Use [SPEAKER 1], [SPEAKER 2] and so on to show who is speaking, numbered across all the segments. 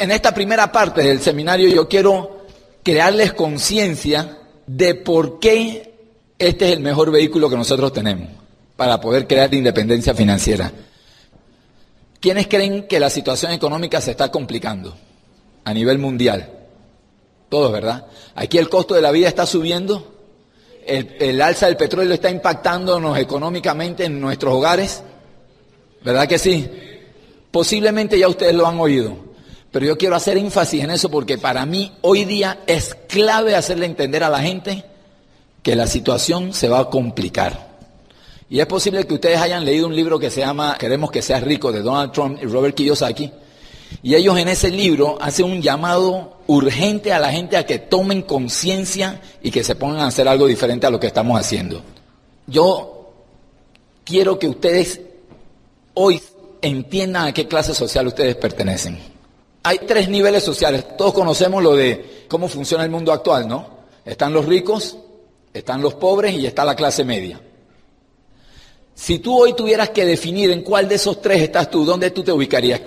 [SPEAKER 1] En esta primera parte del seminario yo quiero crearles conciencia de por qué este es el mejor vehículo que nosotros tenemos para poder crear independencia financiera. ¿Quiénes creen que la situación económica se está complicando a nivel mundial? Todos, ¿verdad? Aquí el costo de la vida está subiendo, el, el alza del petróleo está impactándonos económicamente en nuestros hogares, ¿verdad que sí? Posiblemente ya ustedes lo han oído. Pero yo quiero hacer énfasis en eso porque para mí hoy día es clave hacerle entender a la gente que la situación se va a complicar. Y es posible que ustedes hayan leído un libro que se llama Queremos que seas rico de Donald Trump y Robert Kiyosaki. Y ellos en ese libro hacen un llamado urgente a la gente a que tomen conciencia y que se pongan a hacer algo diferente a lo que estamos haciendo. Yo quiero que ustedes hoy entiendan a qué clase social ustedes pertenecen. Hay tres niveles sociales. Todos conocemos lo de cómo funciona el mundo actual, ¿no? Están los ricos, están los pobres y está la clase media. Si tú hoy tuvieras que definir en cuál de esos tres estás tú, ¿dónde tú te ubicarías?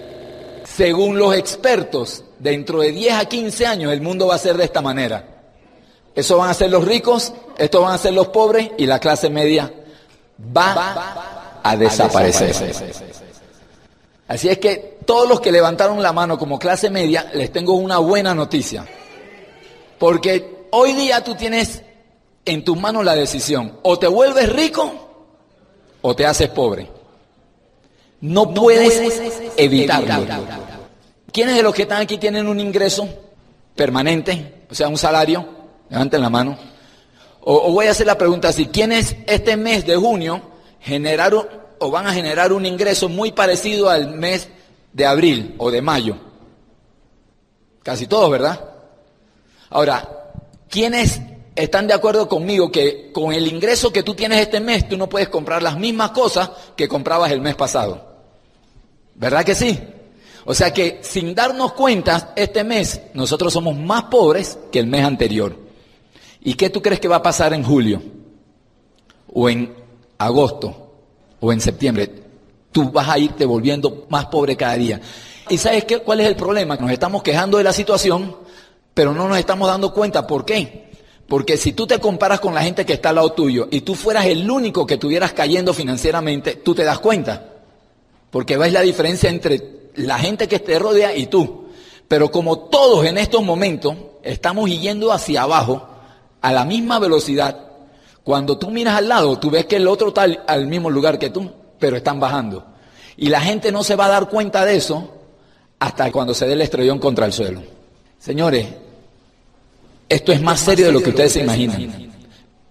[SPEAKER 1] Según los expertos, dentro de 10 a 15 años el mundo va a ser de esta manera. Eso van a ser los ricos, estos van a ser los pobres y la clase media va a desaparecer. Así es que todos los que levantaron la mano como clase media, les tengo una buena noticia. Porque hoy día tú tienes en tus manos la decisión. O te vuelves rico o te haces pobre. No, puedes, evitarlo. ¿Quiénes de los que están aquí tienen un ingreso permanente? O sea, un salario. Levanten la mano. O, o voy a hacer la pregunta así. ¿Quiénes este mes de junio generaron o van a generar un ingreso muy parecido al mes de abril o de mayo. Casi todos, ¿verdad? Ahora, ¿quiénes están de acuerdo conmigo que con el ingreso que tú tienes este mes tú no puedes comprar las mismas cosas que comprabas el mes pasado? ¿Verdad que sí? O sea que sin darnos cuenta, este mes nosotros somos más pobres que el mes anterior. ¿Y qué tú crees que va a pasar en julio? ¿O en agosto? O en septiembre, tú vas a irte volviendo más pobre cada día. ¿Y sabes qué, cuál es el problema? Nos estamos quejando de la situación, pero no nos estamos dando cuenta. ¿Por qué? Porque si tú te comparas con la gente que está al lado tuyo y tú fueras el único que estuvieras cayendo financieramente, tú te das cuenta. Porque ves la diferencia entre la gente que te rodea y tú. Pero como todos en estos momentos estamos yendo hacia abajo a la misma velocidad, cuando tú miras al lado, tú ves que el otro está al mismo lugar que tú, pero están bajando. Y la gente no se va a dar cuenta de eso hasta cuando se dé el estrellón contra el suelo. Señores, esto es más serio de lo que ustedes se imaginan.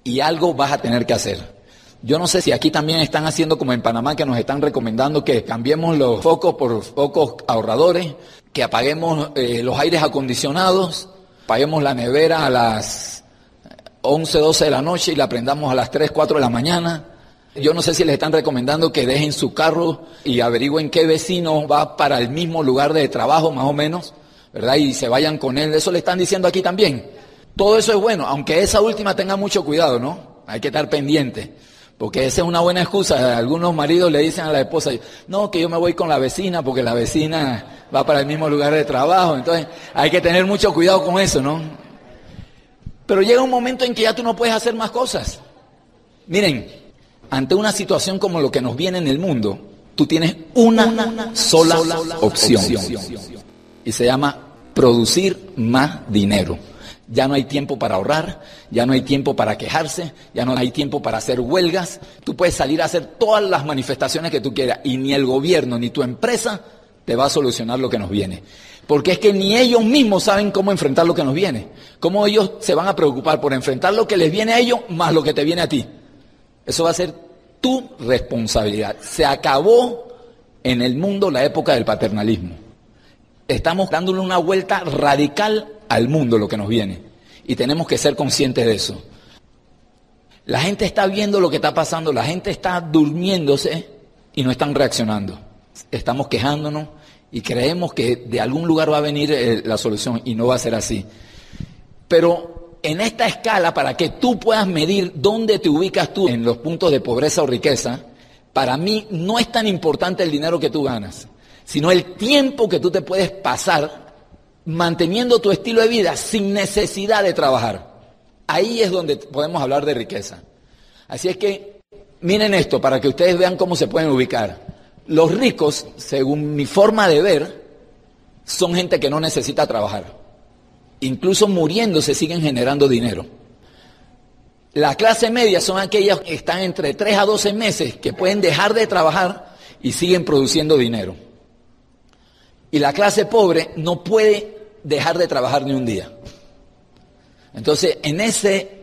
[SPEAKER 1] Y algo vas a tener que hacer. Yo no sé si aquí también están haciendo como en Panamá, que nos están recomendando que cambiemos los focos por focos ahorradores, que apaguemos eh, los aires acondicionados, apaguemos la nevera a las 11, 12 de la noche y la prendamos a las 3, 4 de la mañana. Yo no sé si les están recomendando que dejen su carro y averigüen qué vecino va para el mismo lugar de trabajo, más o menos, ¿verdad? Y se vayan con él. Eso le están diciendo aquí también. Todo eso es bueno, aunque esa última tenga mucho cuidado, ¿no? Hay que estar pendiente. Porque esa es una buena excusa. Algunos maridos le dicen a la esposa, no, que yo me voy con la vecina porque la vecina va para el mismo lugar de trabajo. Entonces hay que tener mucho cuidado con eso, ¿no? Pero llega un momento en que ya tú no puedes hacer más cosas. Miren, ante una situación como lo que nos viene en el mundo, tú tienes una, sola, opción. Y se llama producir más dinero. Ya no hay tiempo para ahorrar, ya no hay tiempo para quejarse, ya no hay tiempo para hacer huelgas. Tú puedes salir a hacer todas las manifestaciones que tú quieras y ni el gobierno ni tu empresa te va a solucionar lo que nos viene. Porque es que ni ellos mismos saben cómo enfrentar lo que nos viene. Cómo ellos se van a preocupar por enfrentar lo que les viene a ellos más lo que te viene a ti. Eso va a ser tu responsabilidad. Se acabó en el mundo la época del paternalismo. Estamos dándole una vuelta radical al mundo lo que nos viene. Y tenemos que ser conscientes de eso. La gente está viendo lo que está pasando, la gente está durmiéndose y no están reaccionando. Estamos quejándonos, y creemos que de algún lugar va a venir eh, la solución y no va a ser así. Pero en esta escala, para que tú puedas medir dónde te ubicas tú en los puntos de pobreza o riqueza, para mí no es tan importante el dinero que tú ganas, sino el tiempo que tú te puedes pasar manteniendo tu estilo de vida sin necesidad de trabajar. Ahí es donde podemos hablar de riqueza. Así es que miren esto para que ustedes vean cómo se pueden ubicar. Los ricos, según mi forma de ver, son gente que no necesita trabajar. Incluso muriéndose siguen generando dinero. La clase media son aquellas que están entre 3 a 12 meses que pueden dejar de trabajar y siguen produciendo dinero. Y la clase pobre no puede dejar de trabajar ni un día. Entonces, en ese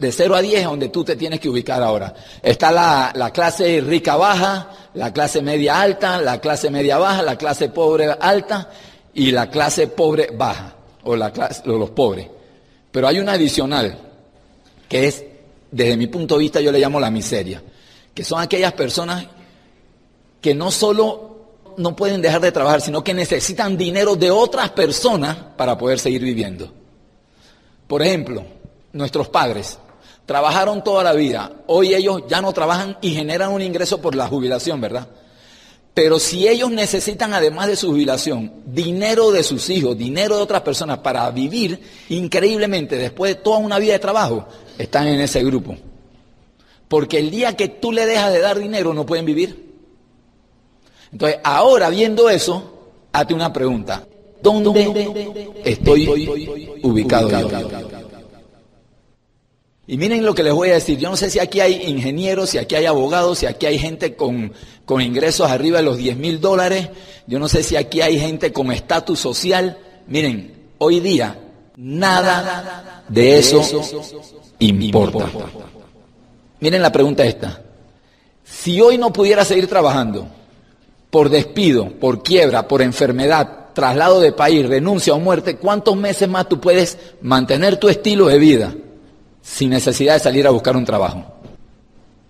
[SPEAKER 1] de 0 a 10 es donde tú te tienes que ubicar ahora. Está la, la, clase rica baja, la clase media alta, la clase media baja, la clase pobre alta y la clase pobre baja, o, o los pobres. Pero hay una adicional, que es, desde mi punto de vista, yo le llamo la miseria, que son aquellas personas que no solo no pueden dejar de trabajar, sino que necesitan dinero de otras personas para poder seguir viviendo. Por ejemplo, nuestros padres trabajaron toda la vida, hoy ellos ya no trabajan y generan un ingreso por la jubilación, ¿verdad? Pero si ellos necesitan, además de su jubilación, dinero de sus hijos, dinero de otras personas para vivir increíblemente después de toda una vida de trabajo, están en ese grupo. Porque el día que tú le dejas de dar dinero no pueden vivir. Entonces, ahora viendo eso, hazte una pregunta. ¿Dónde estoy ubicado? Y miren lo que les voy a decir. Yo no sé si aquí hay ingenieros, si aquí hay abogados, si aquí hay gente con, con ingresos arriba de los 10 mil dólares. Yo no sé si aquí hay gente con estatus social. Miren, hoy día nada de eso importa. Miren la pregunta esta. Si hoy no pudiera seguir trabajando, por despido, por quiebra, por enfermedad, traslado de país, renuncia o muerte, ¿cuántos meses más tú puedes mantener tu estilo de vida sin necesidad de salir a buscar un trabajo?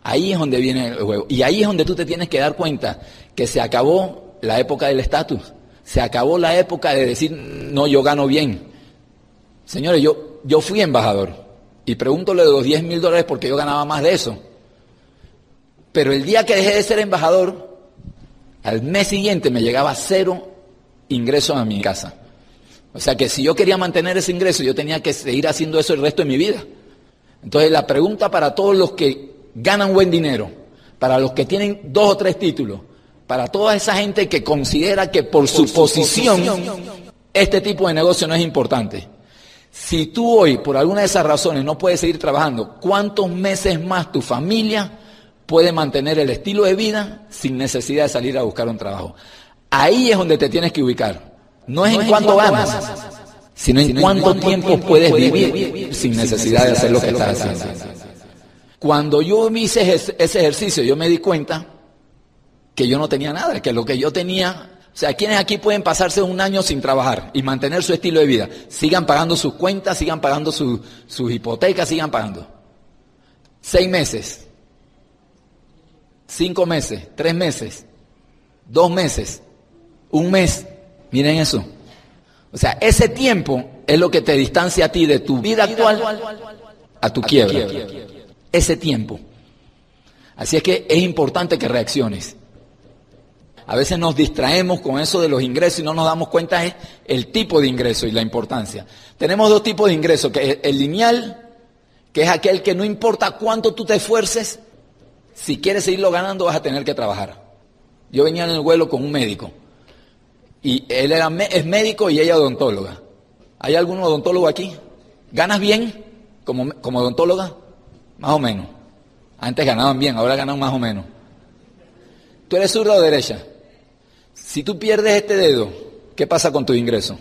[SPEAKER 1] Ahí es donde viene el juego. Y ahí es donde tú te tienes que dar cuenta que se acabó la época del estatus. Se acabó la época de decir, no, yo gano bien. Señores, yo, yo fui embajador y pregúntole de los 10 mil dólares porque yo ganaba más de eso. Pero el día que dejé de ser embajador, al mes siguiente me llegaba cero ingresos a mi casa. O sea que si yo quería mantener ese ingreso, yo tenía que seguir haciendo eso el resto de mi vida. Entonces la pregunta para todos los que ganan buen dinero, para los que tienen dos o tres títulos, para toda esa gente que considera que por, su, posición, este tipo de negocio no es importante. Si tú hoy, por alguna de esas razones, no puedes seguir trabajando, ¿cuántos meses más tu familia puede mantener el estilo de vida sin necesidad de salir a buscar un trabajo. Ahí es donde te tienes que ubicar. No es en cuánto ganas, sino en cuánto tiempo puedes vivir sin necesidad de hacer lo que estás haciendo. Cuando yo hice ese ejercicio, yo me di cuenta que yo no tenía nada, que lo que yo tenía, o sea, ¿quiénes aquí pueden pasarse un año sin trabajar y mantener su estilo de vida? Sigan pagando sus cuentas, sigan pagando sus hipotecas, sigan pagando. Seis meses, cinco meses, tres meses, dos meses, un mes. Miren eso. O sea, ese tiempo es lo que te distancia a ti de tu vida actual a tu quiebra. Ese tiempo. Así es que es importante que reacciones. A veces nos distraemos con eso de los ingresos y no nos damos cuenta de el tipo de ingreso y la importancia. Tenemos dos tipos de ingresos, que es el lineal, que es aquel que no importa cuánto tú te esfuerces, si quieres seguirlo ganando vas a tener que trabajar. Yo venía en el vuelo con un médico y él es médico y ella odontóloga. ¿Hay algún odontólogo aquí? ¿Ganas bien como, como odontóloga? Más o menos. Antes ganaban bien, ahora ganan más o menos. ¿Tú eres zurda o derecha? Si tú pierdes este dedo, ¿qué pasa con tu ingreso?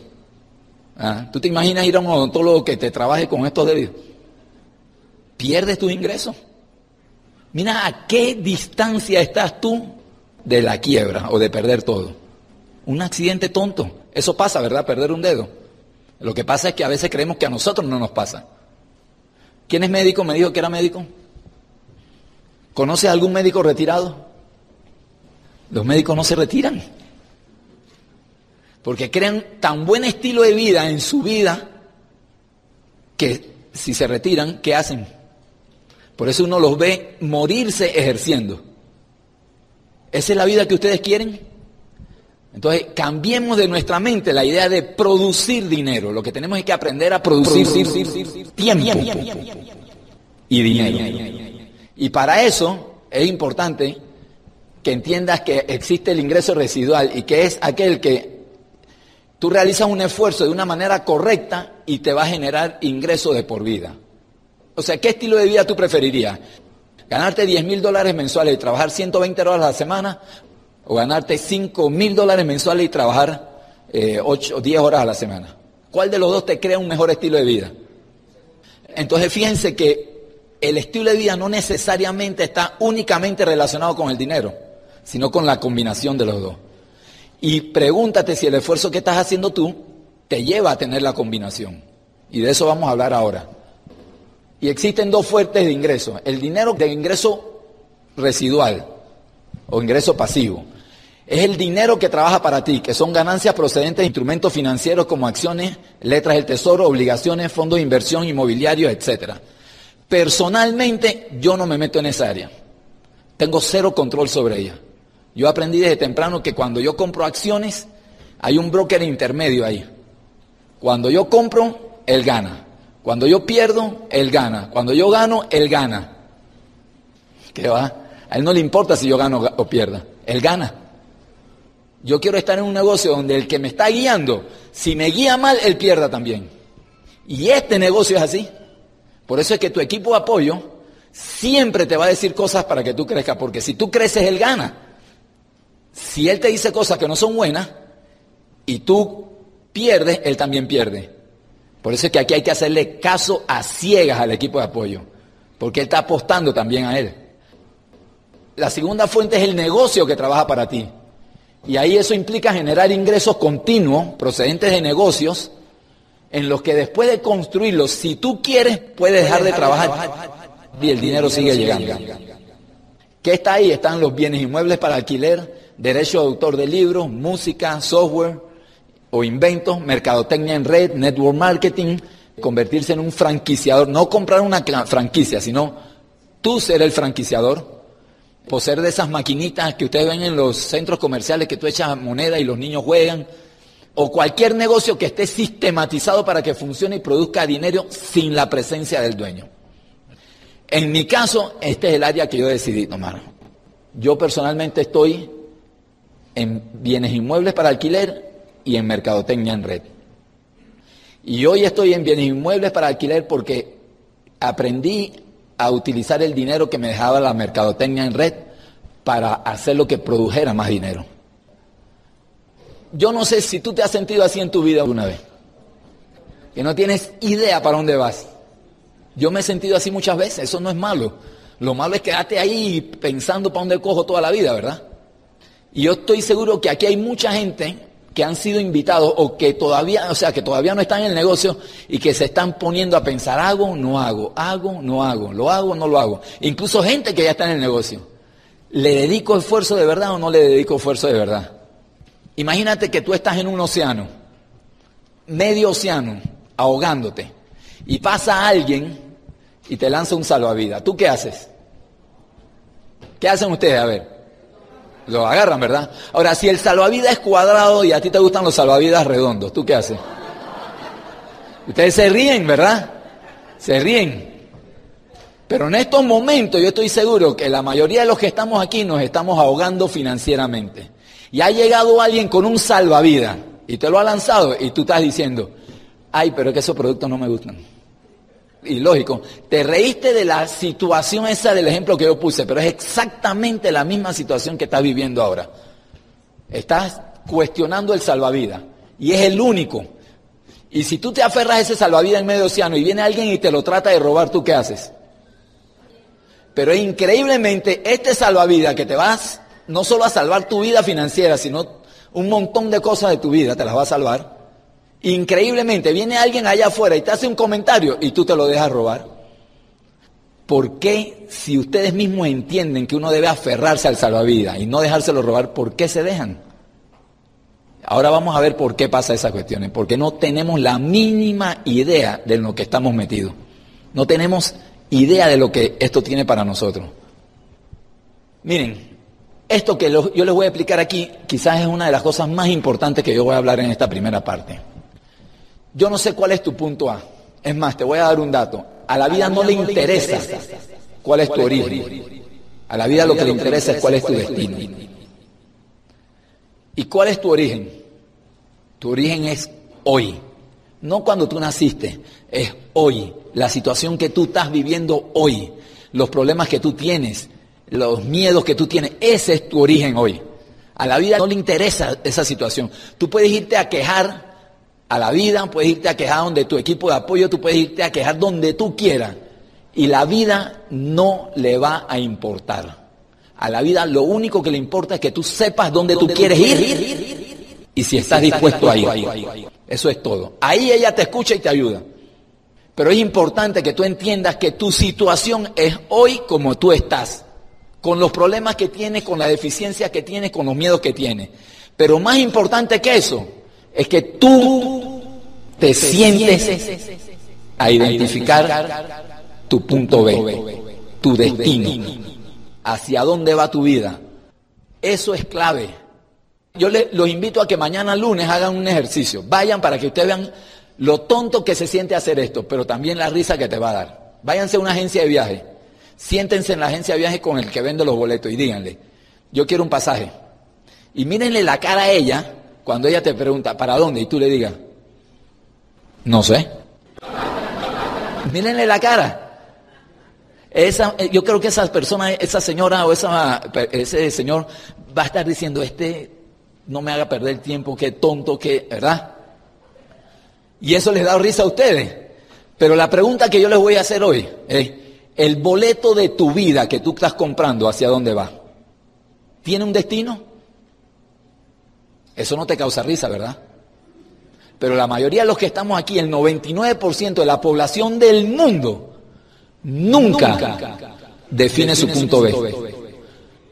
[SPEAKER 1] ¿Ah? ¿Tú te imaginas ir a un odontólogo que te trabaje con estos dedos? ¿Pierdes tus ingresos? Mira a qué distancia estás tú de la quiebra o de perder todo. Un accidente tonto. Eso pasa, ¿verdad? Perder un dedo. Lo que pasa es que a veces creemos que a nosotros no nos pasa. ¿Quién es médico? Me dijo que era médico. ¿Conoce algún médico retirado? Los médicos no se retiran. Porque crean tan buen estilo de vida en su vida que si se retiran, ¿qué hacen? Por eso uno los ve morirse ejerciendo. ¿Esa es la vida que ustedes quieren? Entonces, cambiemos de nuestra mente la idea de producir dinero. Lo que tenemos es que aprender a producir, tiempo y dinero. Y para eso es importante que entiendas que existe el ingreso residual y que es aquel que tú realizas un esfuerzo de una manera correcta y te va a generar ingreso de por vida. O sea, ¿qué estilo de vida tú preferirías? ¿Ganarte 10 mil dólares mensuales y trabajar 120 horas a la semana? ¿O ganarte 5 mil dólares mensuales y trabajar 8 o 10 horas a la semana? ¿Cuál de los dos te crea un mejor estilo de vida? Entonces fíjense que el estilo de vida no necesariamente está únicamente relacionado con el dinero, sino con la combinación de los dos. Y pregúntate si el esfuerzo que estás haciendo tú te lleva a tener la combinación. Y de eso vamos a hablar ahora. Y existen dos fuertes de ingreso. El dinero de ingreso residual o ingreso pasivo. Es el dinero que trabaja para ti, que son ganancias procedentes de instrumentos financieros como acciones, letras del tesoro, obligaciones, fondos de inversión, inmobiliarios, etc. Personalmente, yo no me meto en esa área. Tengo cero control sobre ella. Yo aprendí desde temprano que cuando yo compro acciones, hay un broker intermedio ahí. Cuando yo compro, él gana. Cuando yo pierdo, él gana. Cuando yo gano, él gana. ¿Qué va? A él no le importa si yo gano o pierda. Él gana. Yo quiero estar en un negocio donde el que me está guiando, si me guía mal, él pierda también. Y este negocio es así. Por eso es que tu equipo de apoyo siempre te va a decir cosas para que tú crezcas, porque si tú creces, él gana. Si él te dice cosas que no son buenas y tú pierdes, él también pierde. Por eso es que aquí hay que hacerle caso a ciegas al equipo de apoyo, porque él está apostando también a él. La segunda fuente es el negocio que trabaja para ti. Y ahí eso implica generar ingresos continuos procedentes de negocios en los que después de construirlos, si tú quieres, puedes dejar de trabajar. y el dinero sigue llegando. ¿Qué está ahí? Están los bienes inmuebles para alquiler, derecho de autor de libros, música, software, o inventos, mercadotecnia en red, network marketing, convertirse en un franquiciador, no comprar una franquicia, sino tú ser el franquiciador, poseer de esas maquinitas que ustedes ven en los centros comerciales que tú echas moneda y los niños juegan, o cualquier negocio que esté sistematizado para que funcione y produzca dinero sin la presencia del dueño. En mi caso, este es el área que yo decidí tomar. Yo personalmente estoy en bienes inmuebles para alquiler y en mercadotecnia en red. Y hoy estoy en bienes inmuebles para alquiler porque aprendí a utilizar el dinero que me dejaba la mercadotecnia en red para hacer lo que produjera más dinero. Yo no sé si tú te has sentido así en tu vida alguna vez, que no tienes idea para dónde vas. Yo me he sentido así muchas veces, eso no es malo. Lo malo es quedarte ahí pensando para dónde cojo toda la vida, ¿verdad? Y yo estoy seguro que aquí hay mucha gente que han sido invitados o que todavía, o sea, que todavía no están en el negocio y que se están poniendo a pensar, hago, no hago, hago, no hago, lo hago, no lo hago. Incluso gente que ya está en el negocio. ¿Le dedico esfuerzo de verdad o no le dedico esfuerzo de verdad? Imagínate que tú estás en un océano, medio océano, ahogándote, y pasa alguien y te lanza un salvavidas. ¿Tú qué haces? ¿Qué hacen ustedes? A ver. Lo agarran, ¿verdad? Ahora, si el salvavidas es cuadrado y a ti te gustan los salvavidas redondos, ¿tú qué haces? Ustedes se ríen, ¿verdad? Se ríen. Pero en estos momentos yo estoy seguro que la mayoría de los que estamos aquí nos estamos ahogando financieramente. Y ha llegado alguien con un salvavidas y te lo ha lanzado y tú estás diciendo, ay, pero es que esos productos no me gustan y lógico, te reíste de la situación esa del ejemplo que yo puse, pero es exactamente la misma situación que estás viviendo ahora. Estás cuestionando el salvavidas y es el único. Y si tú te aferras a ese salvavidas en medio océano y viene alguien y te lo trata de robar, ¿tú qué haces? Pero increíblemente este salvavidas que te vas no solo a salvar tu vida financiera, sino un montón de cosas de tu vida, te las va a salvar Increíblemente, viene alguien allá afuera y te hace un comentario y tú te lo dejas robar. ¿Por qué, si ustedes mismos entienden que uno debe aferrarse al salvavidas y no dejárselo robar, por qué se dejan? Ahora vamos a ver por qué pasa esas cuestiones. Porque no tenemos la mínima idea de lo que estamos metidos. No tenemos idea de lo que esto tiene para nosotros. Miren, Esto que yo les voy a explicar aquí quizás es una de las cosas más importantes que yo voy a hablar en esta primera parte. Yo no sé cuál es tu punto A. Es más, te voy a dar un dato. A la vida, no, le interesa, cuál es tu origen. A la vida lo que le interesa es cuál es tu destino. ¿Y cuál es tu origen? Tu origen es hoy. No cuando tú naciste, es hoy. La situación que tú estás viviendo hoy. Los problemas que tú tienes, los miedos que tú tienes. Ese es tu origen hoy. A la vida no le interesa esa situación. Tú puedes irte a quejar a la vida, puedes irte a quejar donde tu equipo de apoyo, tú puedes irte a quejar donde tú quieras. Y la vida no le va a importar. A la vida lo único que le importa es que tú sepas dónde tú quieres ir y si estás dispuesto a ir. Eso es todo. Ahí ella te escucha y te ayuda. Pero es importante que tú entiendas que tu situación es hoy como tú estás, con los problemas que tienes, con la deficiencia que tienes, con los miedos que tienes. Pero más importante que eso, es que tú te sientes a identificar tu punto B, tu destino, hacia dónde va tu vida. Eso es clave. Yo los invito a que mañana lunes hagan un ejercicio. Vayan para que ustedes vean lo tonto que se siente hacer esto, pero también la risa que te va a dar. Váyanse a una agencia de viaje. Siéntense en la agencia de viaje con el que vende los boletos y díganle, yo quiero un pasaje. Y mírenle la cara a ella cuando ella te pregunta, ¿para dónde? Y tú le digas, no sé. Mírenle la cara. Esa, eh, yo creo que esa persona, esa señora o esa, ese señor va a estar diciendo, este no me haga perder tiempo, qué tonto, qué, ¿verdad? Y eso les da risa a ustedes. Pero la pregunta que yo les voy a hacer hoy es, ¿el boleto de tu vida que tú estás comprando hacia dónde va? ¿Tiene un destino? Eso no te causa risa, ¿verdad? Pero la mayoría de los que estamos aquí, el 99% de la población del mundo, nunca, define su punto B.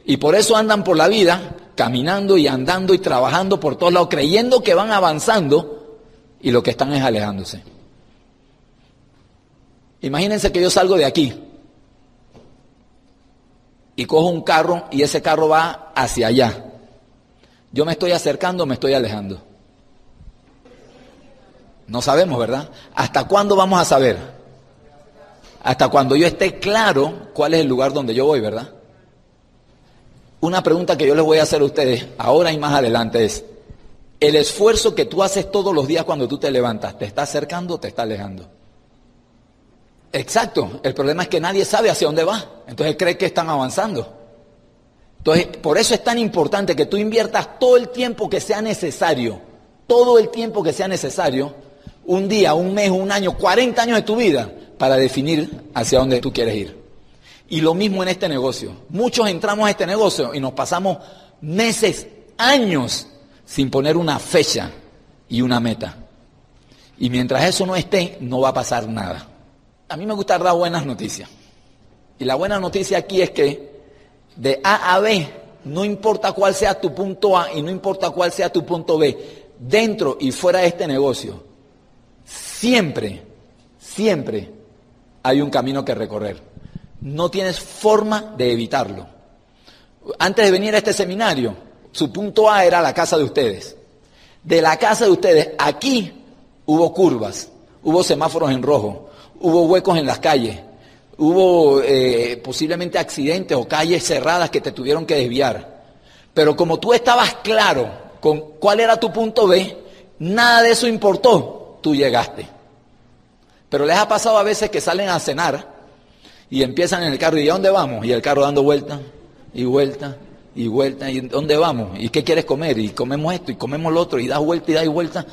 [SPEAKER 1] Y por eso andan por la vida caminando y andando y trabajando por todos lados, creyendo que van avanzando y lo que están es alejándose. Imagínense que yo salgo de aquí y cojo un carro y ese carro va hacia allá. ¿Yo me estoy acercando me estoy alejando? No sabemos, ¿verdad? ¿Hasta cuándo vamos a saber? Hasta cuando yo esté claro cuál es el lugar donde yo voy, ¿verdad? Una pregunta que yo les voy a hacer a ustedes ahora y más adelante es, ¿el esfuerzo que tú haces todos los días cuando tú te levantas, te está acercando o te está alejando? Exacto, el problema es que nadie sabe hacia dónde va, entonces cree que están avanzando. Entonces, por eso es tan importante que tú inviertas todo el tiempo que sea necesario, todo el tiempo que sea necesario, un día, un mes, un año, 40 años de tu vida, para definir hacia dónde tú quieres ir. Y lo mismo en este negocio. Muchos entramos a este negocio y nos pasamos meses, años, sin poner una fecha y una meta. Y mientras eso no esté, no va a pasar nada. A mí me gusta dar buenas noticias. Y la buena noticia aquí es que de A a B, no importa cuál sea tu punto A y no importa cuál sea tu punto B, dentro y fuera de este negocio, siempre, siempre hay un camino que recorrer. No tienes forma de evitarlo. Antes de venir a este seminario, su punto A era la casa de ustedes. De la casa de ustedes, aquí hubo curvas, hubo semáforos en rojo, hubo huecos en las calles, hubo eh, posiblemente accidentes o calles cerradas que te tuvieron que desviar. Pero como tú estabas claro con cuál era tu punto B, nada de eso importó, tú llegaste. Pero les ha pasado a veces que salen a cenar y empiezan en el carro y ¿a dónde vamos? Y el carro dando vuelta y vuelta y vuelta. ¿Y dónde vamos? ¿Y qué quieres comer? Y comemos esto y comemos lo otro y das vuelta y das vuelta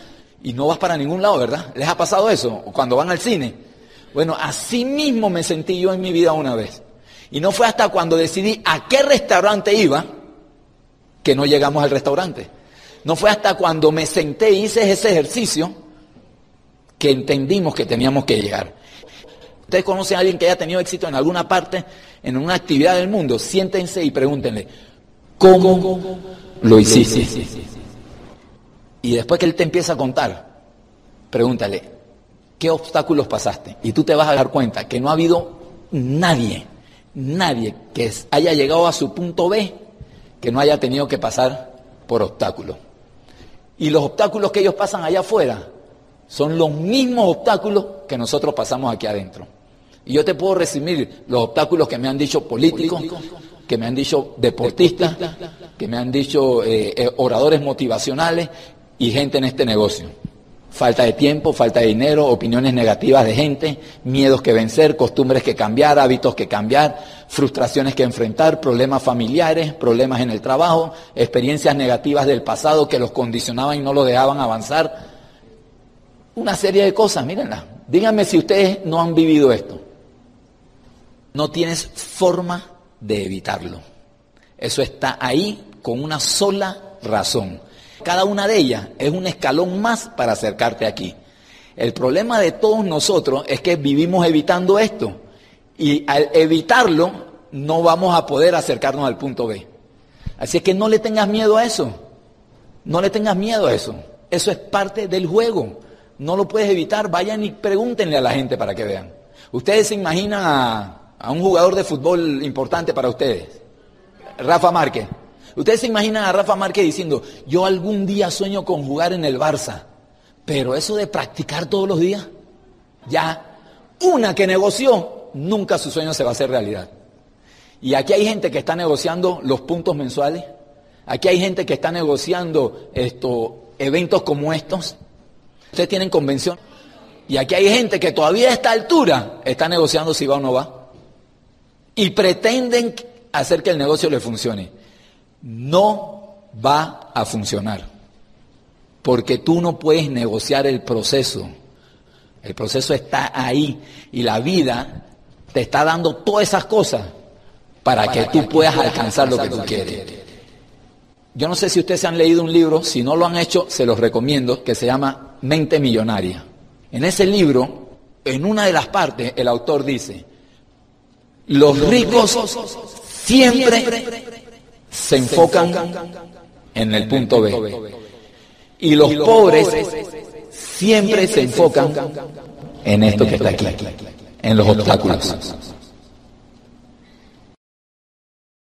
[SPEAKER 1] y no vas para ningún lado, ¿verdad? ¿Les ha pasado eso? Cuando van al cine bueno, así mismo me sentí yo en mi vida una vez. Y no fue hasta cuando decidí a qué restaurante iba que no llegamos al restaurante. No fue hasta cuando me senté y hice ese ejercicio que entendimos que teníamos que llegar. Ustedes conocen a alguien que haya tenido éxito en alguna parte, en una actividad del mundo, siéntense y pregúntenle, ¿cómo lo hiciste? Y después que él te empieza a contar, pregúntale, qué obstáculos pasaste. Y tú te vas a dar cuenta que no ha habido nadie, nadie que haya llegado a su punto B que no haya tenido que pasar por obstáculos. Y los obstáculos que ellos pasan allá afuera son los mismos obstáculos que nosotros pasamos aquí adentro. Y yo te puedo resumir los obstáculos que me han dicho políticos, que me han dicho deportistas, que me han dicho eh, eh, oradores motivacionales y gente en este negocio. Falta de tiempo, falta de dinero, opiniones negativas de gente, miedos que vencer, costumbres que cambiar, hábitos que cambiar, frustraciones que enfrentar, problemas familiares, problemas en el trabajo, experiencias negativas del pasado que los condicionaban y no los dejaban avanzar. Una serie de cosas, mírenla. Díganme si ustedes no han vivido esto. No tienes forma de evitarlo. Eso está ahí con una sola razón cada una de ellas es un escalón más para acercarte aquí. El problema de todos nosotros es que vivimos evitando esto. Y al evitarlo, no vamos a poder acercarnos al punto B. Así es que no le tengas miedo a eso. No le tengas miedo a eso. Eso es parte del juego. No lo puedes evitar. Vayan y pregúntenle a la gente para que vean. Ustedes se imaginan a, a un jugador de fútbol importante para ustedes. Rafa Márquez. Ustedes se imaginan a Rafa Márquez diciendo, yo algún día sueño con jugar en el Barça, pero eso de practicar todos los días, ya, una que negoció, nunca su sueño se va a hacer realidad. Y aquí hay gente que está negociando los puntos mensuales, aquí hay gente que está negociando eventos como estos, ustedes tienen convención, y aquí hay gente que todavía a esta altura está negociando si va o no va, y pretenden hacer que el negocio le funcione no va a funcionar. Porque tú no puedes negociar el proceso. El proceso está ahí y la vida te está dando todas esas cosas para, que tú puedas alcanzar lo que tú quieres. Yo no sé si ustedes han leído un libro, si no lo han hecho, se los recomiendo, que se llama Mente Millonaria. En ese libro, en una de las partes, el autor dice, los ricos siempre se enfocan en el punto B. Y los pobres siempre se enfocan en esto que está aquí, en los obstáculos.